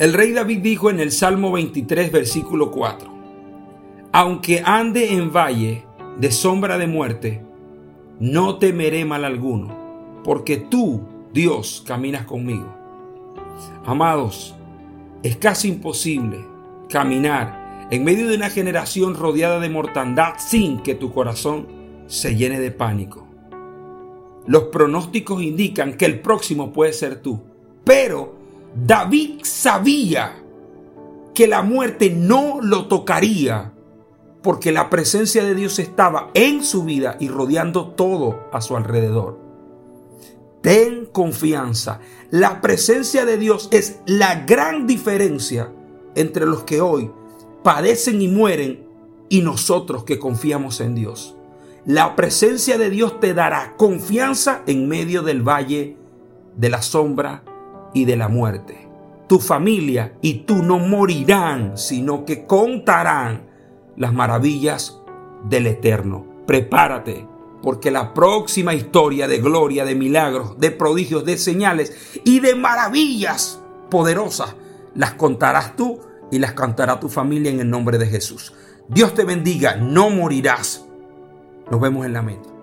El rey David dijo en el Salmo 23, versículo 4, Aunque ande en valle de sombra de muerte, no temeré mal alguno, porque tú, Dios, caminas conmigo. Amados, es casi imposible caminar en medio de una generación rodeada de mortandad sin que tu corazón se llene de pánico. Los pronósticos indican que el próximo puede ser tú, pero David sabía que la muerte no lo tocaría porque la presencia de Dios estaba en su vida y rodeando todo a su alrededor. Ten confianza. La presencia de Dios es la gran diferencia entre los que hoy padecen y mueren y nosotros que confiamos en Dios. La presencia de Dios te dará confianza en medio del valle de la sombra y de la muerte. Tu familia y tú no morirán, sino que contarán las maravillas del Eterno. Prepárate, porque la próxima historia de gloria, de milagros, de prodigios, de señales y de maravillas poderosas las contarás tú y las cantará tu familia en el nombre de Jesús. Dios te bendiga, no morirás. Nos vemos en la mente.